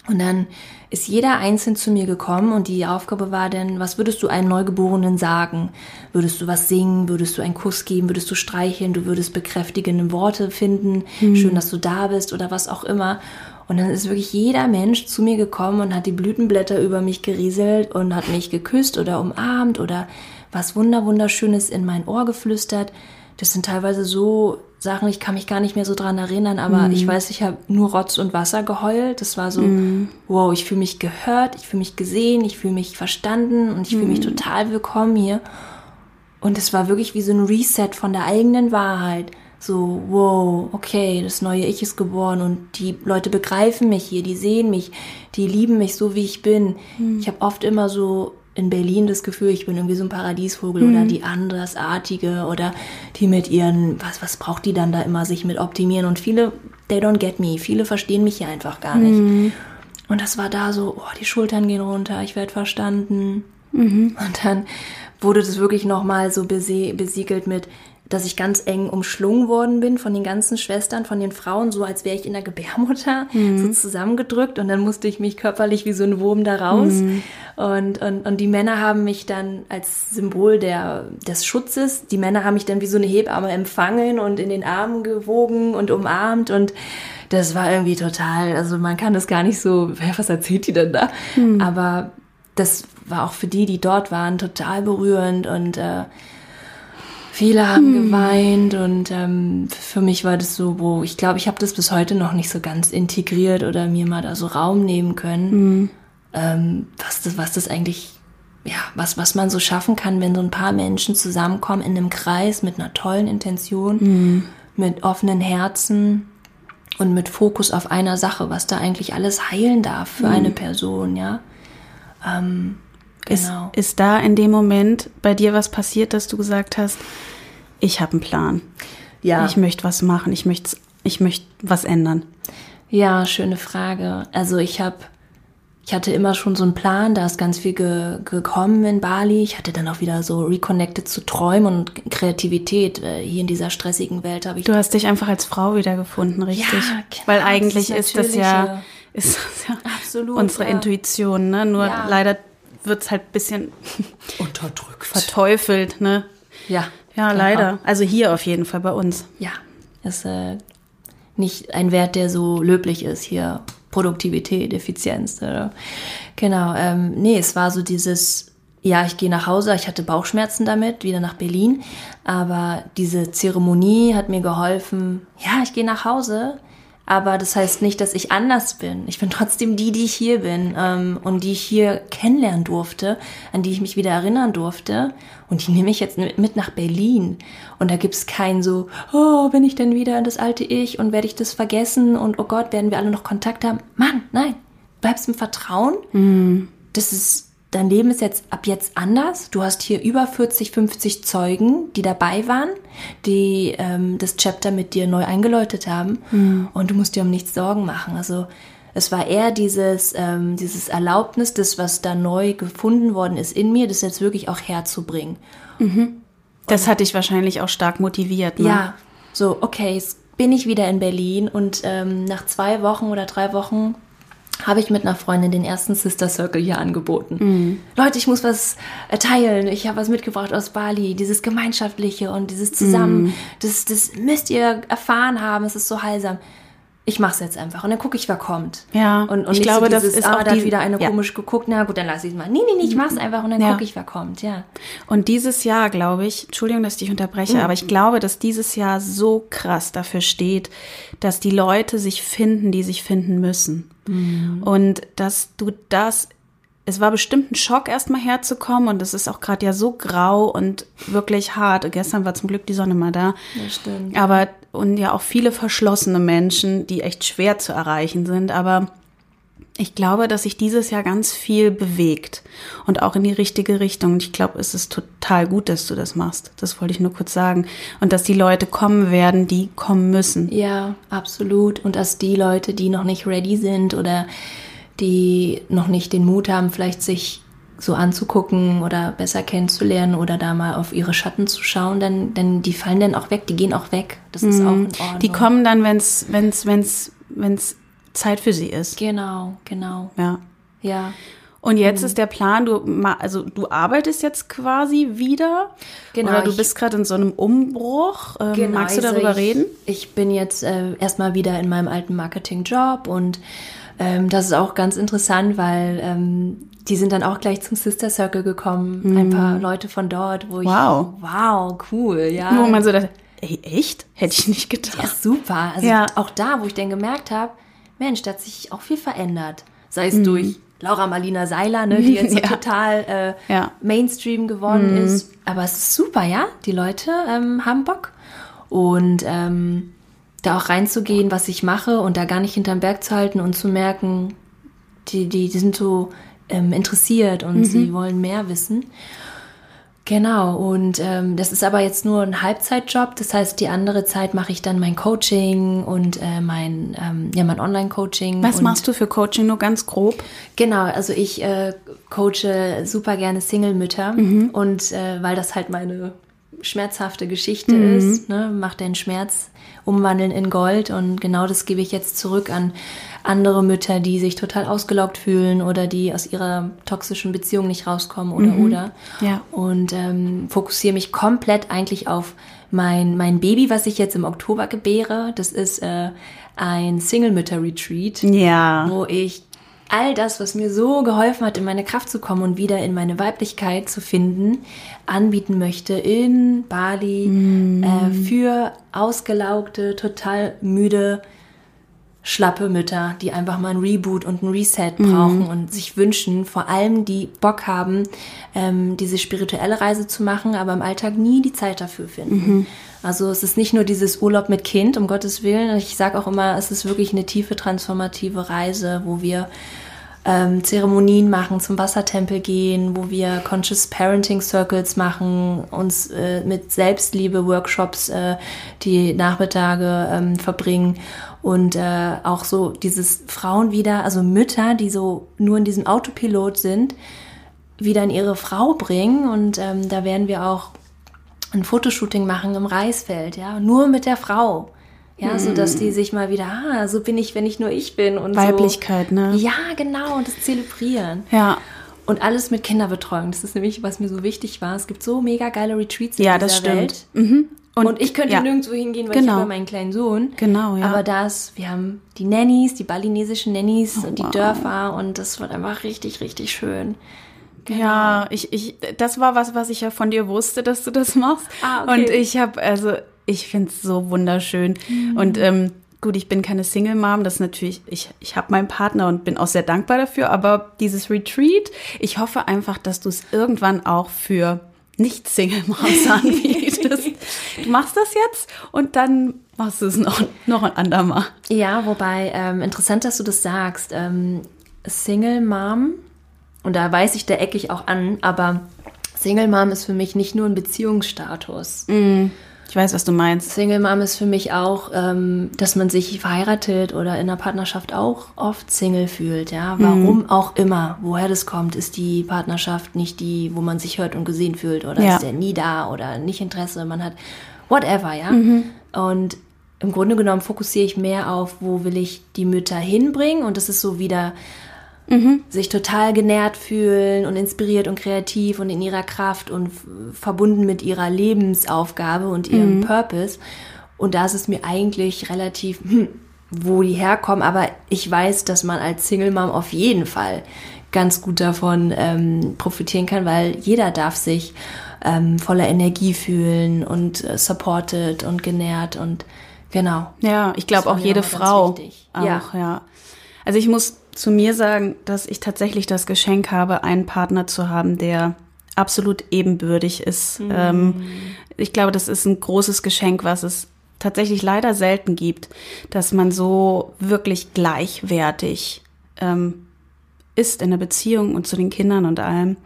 und dann ist jeder einzeln zu mir gekommen und die Aufgabe war dann, was würdest du einem Neugeborenen sagen? Würdest du was singen? Würdest du einen Kuss geben? Würdest du streicheln? Du würdest bekräftigende Worte finden? Schön, dass du da bist oder was auch immer. Und dann ist wirklich jeder Mensch zu mir gekommen und hat die Blütenblätter über mich gerieselt und hat mich geküsst oder umarmt oder was wunder wunderschönes in mein Ohr geflüstert. Das sind teilweise so Sachen, ich kann mich gar nicht mehr so dran erinnern, aber ich weiß, ich habe nur Rotz und Wasser geheult. Das war so, wow, ich fühle mich gehört, ich fühle mich gesehen, ich fühle mich verstanden und ich fühle mich total willkommen hier. Und es war wirklich wie so ein Reset von der eigenen Wahrheit. So, wow, okay, das neue Ich ist geboren und die Leute begreifen mich hier, die sehen mich, die lieben mich so, wie ich bin. Ich habe oft immer so in Berlin das Gefühl, ich bin irgendwie so ein Paradiesvogel mhm. oder die andersartige oder die mit ihren, was, was braucht die dann da immer, sich mit optimieren und viele, they don't get me, viele verstehen mich hier einfach gar nicht. Mhm. Und das war da so, oh, die Schultern gehen runter, ich werde verstanden. Mhm. Und dann wurde das wirklich nochmal so besiegelt mit, dass ich ganz eng umschlungen worden bin von den ganzen Schwestern, von den Frauen, so als wäre ich in der Gebärmutter, mhm. so zusammengedrückt und dann musste ich mich körperlich wie so ein Wurm da raus. Mhm. Und, und, und die Männer haben mich dann als Symbol der, des Schutzes, die Männer haben mich dann wie so eine Hebamme empfangen und in den Armen gewogen und umarmt und das war irgendwie total, also man kann das gar nicht so, [laughs] was erzählt die denn da? Mhm. Aber das war auch für die, die dort waren, total berührend und äh, Viele haben hm. geweint und ähm, für mich war das so, wo ich glaube, ich habe das bis heute noch nicht so ganz integriert oder mir mal da so Raum nehmen können, hm. ähm, was das, was das eigentlich, ja, was was man so schaffen kann, wenn so ein paar Menschen zusammenkommen in einem Kreis mit einer tollen Intention, hm. mit offenen Herzen und mit Fokus auf einer Sache, was da eigentlich alles heilen darf für hm. eine Person, ja. Ähm, Genau. Ist, ist da in dem Moment bei dir was passiert, dass du gesagt hast, ich habe einen Plan. Ja. Ich möchte was machen, ich möchte, ich möchte was ändern. Ja, schöne Frage. Also ich habe, ich hatte immer schon so einen Plan, da ist ganz viel ge gekommen in Bali. Ich hatte dann auch wieder so reconnected zu Träumen und Kreativität. Äh, hier in dieser stressigen Welt habe ich. Du hast dich einfach als Frau wiedergefunden, richtig? Ja, genau, Weil eigentlich das ist, ist, das ja, [laughs] ist das ja Absolut, unsere ja. Intuition, ne? Nur ja. leider wird es halt ein bisschen unterdrückt. Verteufelt, ne? Ja. Ja, genau. leider. Also hier auf jeden Fall bei uns. Ja. Ist äh, nicht ein Wert, der so löblich ist hier. Produktivität, Effizienz. Oder? Genau. Ähm, nee, es war so dieses, ja, ich gehe nach Hause, ich hatte Bauchschmerzen damit, wieder nach Berlin. Aber diese Zeremonie hat mir geholfen, ja, ich gehe nach Hause aber das heißt nicht, dass ich anders bin. Ich bin trotzdem die, die ich hier bin ähm, und die ich hier kennenlernen durfte, an die ich mich wieder erinnern durfte. Und die nehme ich jetzt mit nach Berlin. Und da gibt's kein so, oh, bin ich denn wieder das alte Ich und werde ich das vergessen und oh Gott, werden wir alle noch Kontakt haben? Mann, nein, bleibst im Vertrauen. Mhm. Das ist dein Leben ist jetzt ab jetzt anders. Du hast hier über 40, 50 Zeugen, die dabei waren, die ähm, das Chapter mit dir neu eingeläutet haben. Mhm. Und du musst dir um nichts Sorgen machen. Also es war eher dieses, ähm, dieses Erlaubnis, das, was da neu gefunden worden ist in mir, das jetzt wirklich auch herzubringen. Mhm. Das hat dich wahrscheinlich auch stark motiviert. Ne? Ja, so, okay, jetzt bin ich wieder in Berlin und ähm, nach zwei Wochen oder drei Wochen habe ich mit einer Freundin den ersten Sister Circle hier angeboten. Mhm. Leute, ich muss was teilen. Ich habe was mitgebracht aus Bali. Dieses Gemeinschaftliche und dieses Zusammen. Mhm. Das, das müsst ihr erfahren haben. Es ist so heilsam ich mache es jetzt einfach und dann gucke ich, wer kommt. Ja, und, und ich glaube, so dieses, das ist ah, auch da hat wieder eine ja. komisch geguckt. Na gut, dann lasse ich es mal. Nee, nee, nee, ich mache es einfach und dann ja. gucke ich, wer kommt. Ja. Und dieses Jahr, glaube ich, Entschuldigung, dass ich dich unterbreche, mhm. aber ich glaube, dass dieses Jahr so krass dafür steht, dass die Leute sich finden, die sich finden müssen. Mhm. Und dass du das es war bestimmt ein Schock, erstmal herzukommen und es ist auch gerade ja so grau und wirklich hart. Gestern war zum Glück die Sonne mal da. Das stimmt. Aber und ja auch viele verschlossene Menschen, die echt schwer zu erreichen sind. Aber ich glaube, dass sich dieses Jahr ganz viel bewegt und auch in die richtige Richtung. Und ich glaube, es ist total gut, dass du das machst. Das wollte ich nur kurz sagen. Und dass die Leute kommen werden, die kommen müssen. Ja, absolut. Und dass die Leute, die noch nicht ready sind oder die noch nicht den Mut haben, vielleicht sich so anzugucken oder besser kennenzulernen oder da mal auf ihre Schatten zu schauen, denn, denn die fallen dann auch weg, die gehen auch weg. Das ist mhm. auch in Ordnung. Die kommen dann, wenn es wenn's, wenn's, wenn's Zeit für sie ist. Genau, genau. Ja. Ja. Und jetzt mhm. ist der Plan, du also du arbeitest jetzt quasi wieder. Genau. Oder du bist gerade in so einem Umbruch. Ähm, genau, magst du darüber also ich, reden? Ich bin jetzt äh, erstmal wieder in meinem alten Marketingjob und ähm, das ist auch ganz interessant, weil ähm, die sind dann auch gleich zum Sister Circle gekommen. Mhm. Ein paar Leute von dort, wo wow. ich. Wow, cool, ja. Wo man so dachte, ey, echt? Hätte ich nicht gedacht. Ja, super. Also ja. auch da, wo ich dann gemerkt habe, Mensch, da hat sich auch viel verändert. Sei es mhm. durch Laura Marlina Seiler, ne, die jetzt [laughs] ja. total äh, ja. Mainstream geworden mhm. ist. Aber es ist super, ja. Die Leute ähm, haben Bock. Und ähm, da auch reinzugehen, was ich mache und da gar nicht hinterm Berg zu halten und zu merken, die, die, die sind so ähm, interessiert und sie wollen mehr wissen. Genau, und ähm, das ist aber jetzt nur ein Halbzeitjob. Das heißt, die andere Zeit mache ich dann mein Coaching und äh, mein, ähm, ja, mein Online-Coaching. Was machst du für Coaching nur ganz grob? Genau, also ich äh, coache super gerne Single-Mütter und äh, weil das halt meine schmerzhafte Geschichte ist, ne, mach den Schmerz umwandeln in Gold und genau das gebe ich jetzt zurück an andere Mütter, die sich total ausgelaugt fühlen oder die aus ihrer toxischen Beziehung nicht rauskommen oder oder. Ja. Und ähm, fokussiere mich komplett eigentlich auf mein, mein Baby, was ich jetzt im Oktober gebäre. Das ist äh, ein Single-Mütter-Retreat Ja. wo ich all das, was mir so geholfen hat, in meine Kraft zu kommen und wieder in meine Weiblichkeit zu finden, anbieten möchte in Bali äh, für ausgelaugte, total müde, schlappe Mütter, die einfach mal ein Reboot und ein Reset brauchen und sich wünschen, vor allem die Bock haben, ähm, diese spirituelle Reise zu machen, aber im Alltag nie die Zeit dafür finden. Also es ist nicht nur dieses Urlaub mit Kind, um Gottes Willen. Ich sage auch immer, es ist wirklich eine tiefe transformative Reise, wo wir ähm, Zeremonien machen, zum Wassertempel gehen, wo wir Conscious Parenting Circles machen, uns äh, mit Selbstliebe-Workshops äh, die Nachmittage ähm, verbringen und äh, auch so dieses Frauen wieder, also Mütter, die so nur in diesem Autopilot sind, wieder in ihre Frau bringen und ähm, da werden wir auch ein Fotoshooting machen im Reisfeld, ja, nur mit der Frau. Ja, so dass die sich mal wieder, ah, so bin ich, wenn ich nur ich bin und Weiblichkeit, so. ne? Ja, genau, und das zelebrieren. Ja. Und alles mit Kinderbetreuung. Das ist nämlich, was mir so wichtig war. Es gibt so mega geile Retreats in Ja, dieser das stimmt. Welt. Mhm. Und, ich könnte ja. nirgendwo hingehen, weil Genau. ich habe meinen kleinen Sohn. Genau, ja. Aber das, wir haben die Nannies, die balinesischen Nannies und die wow. Dörfer und das wird einfach richtig, richtig schön. Ja, ich, ich, das war was, was ich ja von dir wusste, dass du das machst. Ah, okay. Und ich habe, also, ich finde es so wunderschön. Mhm. Und ähm, gut, ich bin keine Single Mom, das ist natürlich, ich, ich habe meinen Partner und bin auch sehr dankbar dafür. Aber dieses Retreat, ich hoffe einfach, dass du es irgendwann auch für nicht Single Moms [laughs] anbietest. du machst das jetzt und dann machst du es noch, noch ein andermal. Ja, wobei, ähm, interessant, dass du das sagst. Ähm, Single Mom, und da weiß ich, da ecke ich auch an, aber Single Mom ist für mich nicht nur ein Beziehungsstatus. Ich weiß, was du meinst. Single Mom ist für mich auch, ähm, dass man sich verheiratet oder in einer Partnerschaft auch oft Single fühlt. Ja, warum auch immer, woher das kommt, ist die Partnerschaft nicht die, wo man sich hört und gesehen fühlt oder Ja. ist der nie da oder nicht Interesse, man hat whatever, ja. Und im Grunde genommen fokussiere ich mehr auf, wo will ich die Mütter hinbringen und das ist so wieder sich total genährt fühlen und inspiriert und kreativ und in ihrer Kraft und verbunden mit ihrer Lebensaufgabe und ihrem Purpose. Und da ist es mir eigentlich relativ, hm, wo die herkommen, aber ich weiß, dass man als Single Mom auf jeden Fall ganz gut davon ähm, profitieren kann, weil jeder darf sich ähm, voller Energie fühlen und äh, supported und genährt und genau. Ja, ich glaube auch jede Frau auch, Ja. ja. Also ich muss zu mir sagen, dass ich tatsächlich das Geschenk habe, einen Partner zu haben, der absolut ebenbürtig ist. Mhm. Ähm, ich glaube, das ist ein großes Geschenk, was es tatsächlich leider selten gibt, dass man so wirklich gleichwertig ähm, ist in der Beziehung und zu den Kindern und allem.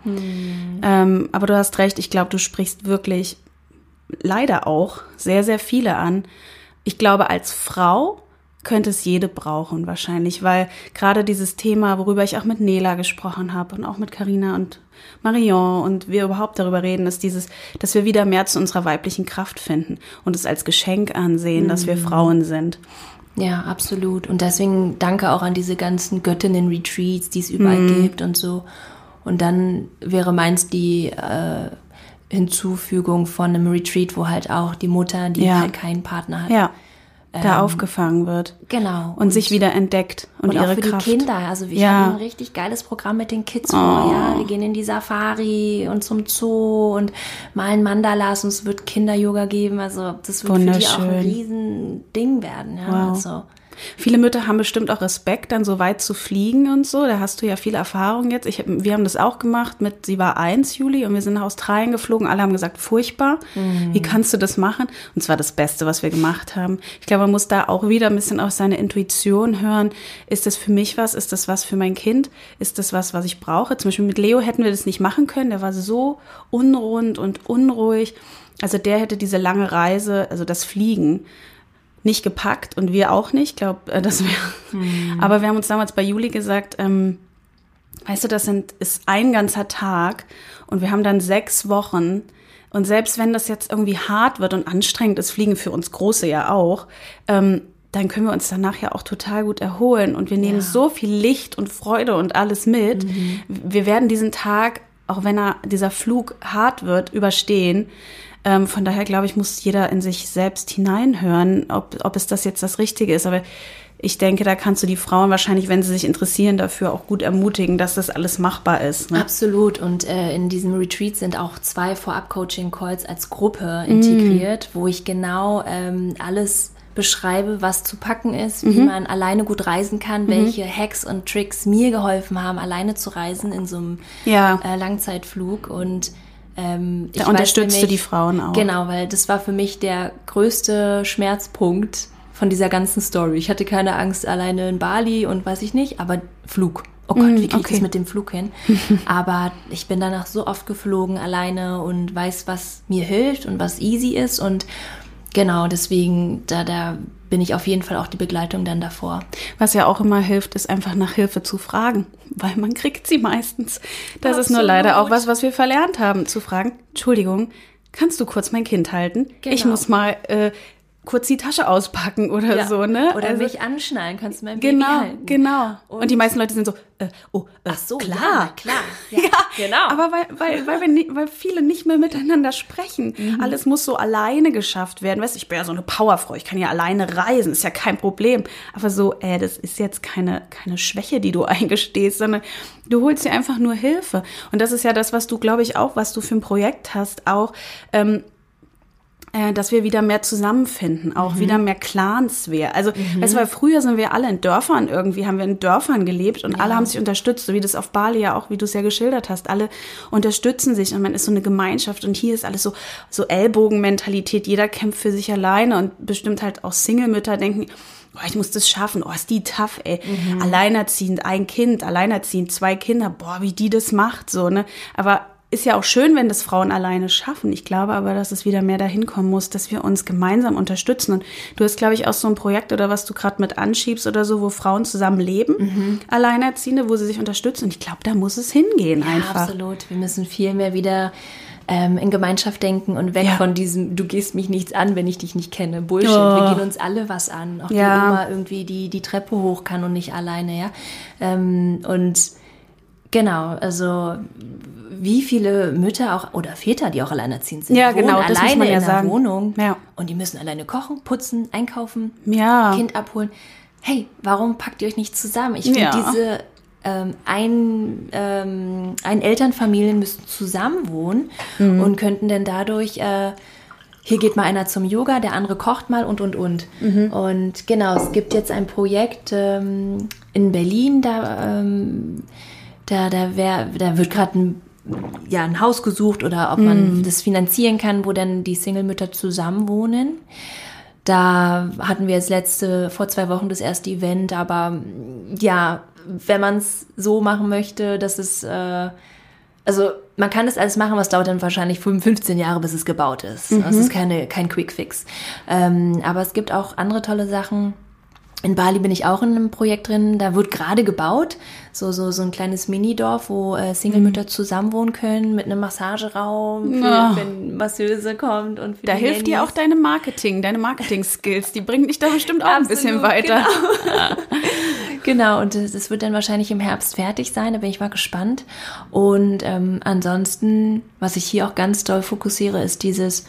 Ähm, aber du hast recht, ich glaube, du sprichst wirklich leider auch sehr, sehr viele an. Ich glaube, als Frau könnte es jede brauchen wahrscheinlich, weil gerade dieses Thema, worüber ich auch mit Nela gesprochen habe und auch mit Karina und Marion und wir überhaupt darüber reden, ist dieses, dass wir wieder mehr zu unserer weiblichen Kraft finden und es als Geschenk ansehen, dass wir Frauen sind. Ja, absolut. Und deswegen danke auch an diese ganzen Göttinnen-Retreats, die es überall gibt und so. Und dann wäre meins die äh, Hinzufügung von einem Retreat, wo halt auch die Mutter, die Ja. halt keinen Partner hat. Ja, da aufgefangen wird Genau. und, sich wieder entdeckt und, und auch ihre für Kraft. die Kinder. Also wir Ja. haben ein richtig geiles Programm mit den Kids vor. Ja, wir gehen in die Safari und zum Zoo und malen Mandalas und es wird Kinder-Yoga geben. Also das wird für die auch ein Wunderschön. riesen Ding werden. Ja, Wow. also Viele Mütter haben bestimmt auch Respekt, dann so weit zu fliegen und so. Da hast du ja viel Erfahrung jetzt. Ich, wir haben das auch gemacht mit, sie war eins, Juli, und wir sind nach Australien geflogen. Alle haben gesagt, furchtbar. Mhm. Wie kannst du das machen? Und zwar das Beste, was wir gemacht haben. Ich glaube, man muss da auch wieder ein bisschen auf seine Intuition hören. Ist das für mich was? Ist das was für mein Kind? Ist das was, was ich brauche? Zum Beispiel mit Leo hätten wir das nicht machen können. Der war so unrund und unruhig. Also der hätte diese lange Reise, also das Fliegen, nicht gepackt und wir auch nicht. Ich glaube, äh, das wäre. Mhm. Aber wir haben uns damals bei Juli gesagt, ähm, weißt du, das sind, ist ein ganzer Tag und wir haben dann sechs Wochen. Und selbst wenn das jetzt irgendwie hart wird und anstrengend ist, fliegen für uns Große ja auch, ähm, dann können wir uns danach ja auch total gut erholen. Und wir nehmen ja. so viel Licht und Freude und alles mit. Mhm. Wir werden diesen Tag, auch wenn er, dieser Flug hart wird, überstehen. Ähm, von daher glaube ich, muss jeder in sich selbst hineinhören, ob, ob es das jetzt das Richtige ist. Aber ich denke, da kannst du die Frauen wahrscheinlich, wenn sie sich interessieren, dafür auch gut ermutigen, dass das alles machbar ist. Ne? Absolut. Und äh, in diesem Retreat sind auch zwei Vorab-Coaching-Calls als Gruppe integriert, mm. wo ich genau ähm, alles beschreibe, was zu packen ist, wie mhm. man alleine gut reisen kann, mhm. welche Hacks und Tricks mir geholfen haben, alleine zu reisen in so einem ja. äh, Langzeitflug und ähm, da unterstützt du die Frauen auch. Genau, weil das war für mich der größte Schmerzpunkt von dieser ganzen Story. Ich hatte keine Angst alleine in Bali und weiß ich nicht, aber Flug. Oh Gott, mm, wie kriege ich okay. das mit dem Flug hin? [laughs] aber ich bin danach so oft geflogen alleine und weiß, was mir hilft und was easy ist und genau, deswegen da da bin ich auf jeden Fall auch die Begleitung dann davor. Was ja auch immer hilft, ist einfach nach Hilfe zu fragen, weil man kriegt sie meistens. Das Absolut. ist nur leider auch was, was wir verlernt haben, zu fragen. Entschuldigung, kannst du kurz mein Kind halten? Genau. Ich muss mal äh, kurz die Tasche auspacken oder ja. so, ne? Oder also, mich anschnallen, kannst du mein Baby genau, halten. Genau, und, und die meisten Leute sind so, äh, oh, äh, ach so, klar, ja, klar, [laughs] ja, ja, genau. Aber weil, weil, weil, wir nie, weil viele nicht mehr miteinander sprechen. Mhm. Alles muss so alleine geschafft werden. Weißt, ich bin ja so eine Powerfrau, ich kann ja alleine reisen, ist ja kein Problem. Aber so, äh, das ist jetzt keine keine Schwäche, die du [laughs] eingestehst, sondern du holst dir einfach nur Hilfe. Und das ist ja das, was du, glaube ich, auch, was du für ein Projekt hast, auch ähm, äh, dass wir wieder mehr zusammenfinden, auch mhm. wieder mehr Clans wäre. Also, mhm. weißt du, weil früher sind wir alle in Dörfern irgendwie, haben wir in Dörfern gelebt und ja. alle haben sich unterstützt, so wie das auf Bali ja auch, wie du es ja geschildert hast. Alle unterstützen sich und man ist so eine Gemeinschaft und hier ist alles so, so Ellbogenmentalität. Jeder kämpft für sich alleine und bestimmt halt auch Single-Mütter denken, oh, ich muss das schaffen, oh, ist die tough, ey. Mhm. Alleinerziehend, ein Kind, alleinerziehend, zwei Kinder, boah, wie die das macht, so, ne. Aber ist ja auch schön, wenn das Frauen alleine schaffen. Ich glaube aber, dass es wieder mehr dahin kommen muss, dass wir uns gemeinsam unterstützen. Und du hast, glaube ich, auch so ein Projekt oder was du gerade mit anschiebst oder so, wo Frauen zusammen leben, mhm. Alleinerziehende, wo sie sich unterstützen. Und ich glaube, da muss es hingehen ja, einfach. Absolut. Wir müssen viel mehr wieder ähm, in Gemeinschaft denken und weg ja. von diesem, du gehst mich nichts an, wenn ich dich nicht kenne. Bullshit. Oh. Wir gehen uns alle was an. Auch ja. die Oma irgendwie die, die Treppe hoch kann und nicht alleine, ja. Ähm, und genau, also wie viele Mütter auch oder Väter, die auch alleinerziehend sind, ja, genau, das alleine muss man ja in der sagen. Wohnung ja. und die müssen alleine kochen, putzen, einkaufen, ja. Kind abholen. Hey, warum packt ihr euch nicht zusammen? Ich finde ja. diese ähm, ein, ähm, ein Elternfamilien müssten zusammen wohnen mhm. und könnten denn dadurch äh, hier geht mal einer zum Yoga, der andere kocht mal und und und. Mhm. Und genau, es gibt jetzt ein Projekt ähm, in Berlin, da, ähm, da, da, wär, da wird gerade ein ja, ein Haus gesucht oder ob man mm. das finanzieren kann, wo dann die Single-Mütter zusammen wohnen. Da hatten wir jetzt letzte, vor zwei Wochen das erste Event, aber ja, wenn man es so machen möchte, dass es, äh, also man kann das alles machen, was dauert dann wahrscheinlich 15 Jahre, bis es gebaut ist. Mhm. Das ist keine, kein Quick Fix. Ähm, aber es gibt auch andere tolle Sachen. In Bali bin ich auch in einem Projekt drin, da wird gerade gebaut, so, so, so ein kleines Minidorf, wo äh, Single-Mütter mhm. zusammenwohnen können mit einem Massageraum, für, oh. wenn Masseuse kommt und Da hilft dir auch deine Marketing, deine Marketing-Skills, die bringen dich da bestimmt auch Absolut, ein bisschen weiter. Genau. [laughs] genau, und es wird dann wahrscheinlich im Herbst fertig sein, da bin ich mal gespannt. Und ähm, ansonsten, was ich hier auch ganz doll fokussiere, ist dieses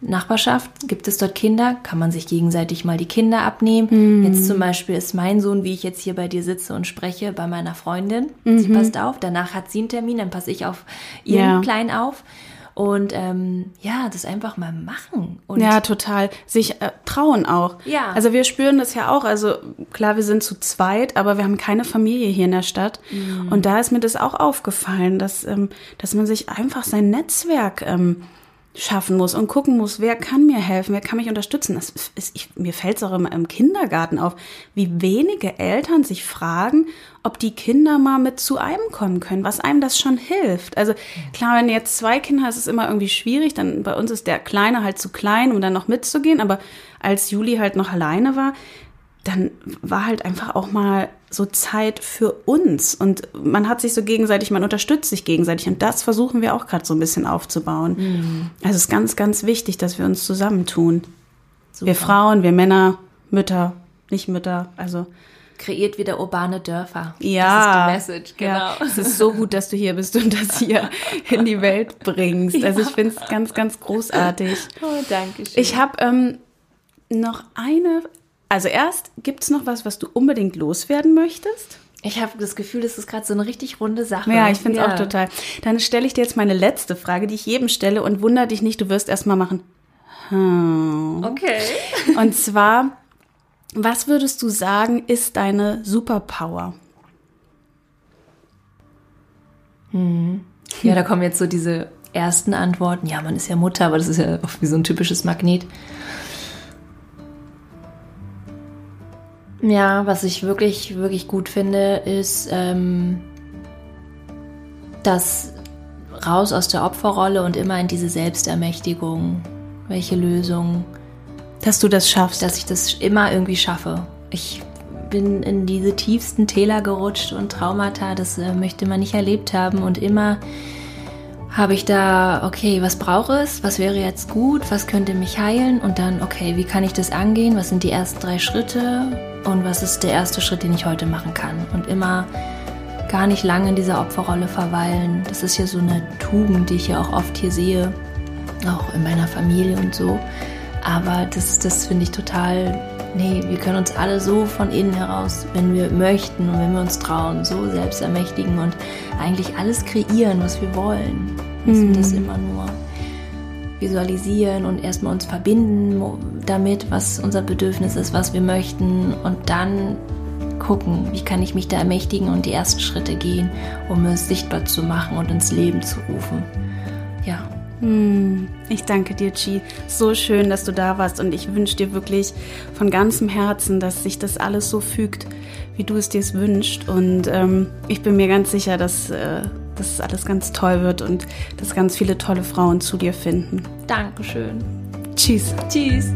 Nachbarschaft, gibt es dort Kinder, kann man sich gegenseitig mal die Kinder abnehmen. Mhm. Jetzt zum Beispiel ist mein Sohn, wie ich jetzt hier bei dir sitze und spreche, bei meiner Freundin. Mhm. Sie passt auf, danach hat sie einen Termin, dann passe ich auf ihren ja. Kleinen auf. Und ähm, ja, das einfach mal machen. Und ja, total. Sich äh, trauen auch. Ja. Also wir spüren das ja auch. Also klar, wir sind zu zweit, aber wir haben keine Familie hier in der Stadt. Mhm. Und da ist mir das auch aufgefallen, dass, ähm, dass man sich einfach sein Netzwerk ähm, schaffen muss und gucken muss, wer kann mir helfen, wer kann mich unterstützen. Das ist, ich, mir fällt es auch immer im Kindergarten auf, wie wenige Eltern sich fragen, ob die Kinder mal mit zu einem kommen können, was einem das schon hilft. Also klar, wenn jetzt zwei Kinder hast, ist es immer irgendwie schwierig. Dann bei uns ist der Kleine halt zu klein, um dann noch mitzugehen. Aber als Juli halt noch alleine war, dann war halt einfach auch mal so Zeit für uns und man hat sich so gegenseitig, man unterstützt sich gegenseitig und das versuchen wir auch gerade so ein bisschen aufzubauen. Mhm. Also es ist ganz, ganz wichtig, dass wir uns zusammentun. Super. Wir Frauen, wir Männer, Mütter, nicht Mütter, also kreiert wieder urbane Dörfer. ja, Das ist die Message, genau. Ja, es ist so gut, dass du hier bist und das hier [laughs] in die Welt bringst. Also ich finde es ganz, ganz großartig. Oh, danke schön. Ich habe ähm, noch eine, also erst, gibt es noch was, was du unbedingt loswerden möchtest? Ich habe das Gefühl, das ist gerade so eine richtig runde Sache. Ja, ich finde es Ja. auch total. Dann stelle ich dir jetzt meine letzte Frage, die ich jedem stelle und wunder dich nicht, du wirst erstmal machen. Hm. Okay. [laughs] Und zwar, was würdest du sagen, ist deine Superpower? Ja, da kommen jetzt so diese ersten Antworten. Ja, man ist ja Mutter, aber das ist ja oft wie so ein typisches Magnet. Ja, was ich wirklich, wirklich gut finde, ist ähm, das raus aus der Opferrolle und immer in diese Selbstermächtigung. Welche Lösung? Dass du das schaffst. dass ich das immer irgendwie schaffe. Ich bin in diese tiefsten Täler gerutscht und Traumata, das äh, möchte man nicht erlebt haben. Und immer habe ich da, okay, was brauche es? Was wäre jetzt gut? Was könnte mich heilen? Und dann, okay, wie kann ich das angehen? Was sind die ersten drei Schritte? Und was ist der erste Schritt, den ich heute machen kann? Und immer gar nicht lange in dieser Opferrolle verweilen. Das ist ja so eine Tugend, die ich ja auch oft hier sehe, auch in meiner Familie und so. Aber das, das finde ich total, nee, wir können uns alle so von innen heraus, wenn wir möchten und wenn wir uns trauen, so selbst ermächtigen und eigentlich alles kreieren, was wir wollen. Und das immer nur visualisieren und erstmal uns verbinden damit, was unser Bedürfnis ist, was wir möchten und dann gucken, wie kann ich mich da ermächtigen und die ersten Schritte gehen, um es sichtbar zu machen und ins Leben zu rufen. Ja, Hm, Ich danke dir, Chi. So schön, dass du da warst und ich wünsche dir wirklich von ganzem Herzen, dass sich das alles so fügt, wie du es dir wünschst. Und ähm, ich bin mir ganz sicher, dass äh, das alles ganz toll wird und dass ganz viele tolle Frauen zu dir finden. Dankeschön. Tschüss. Tschüss.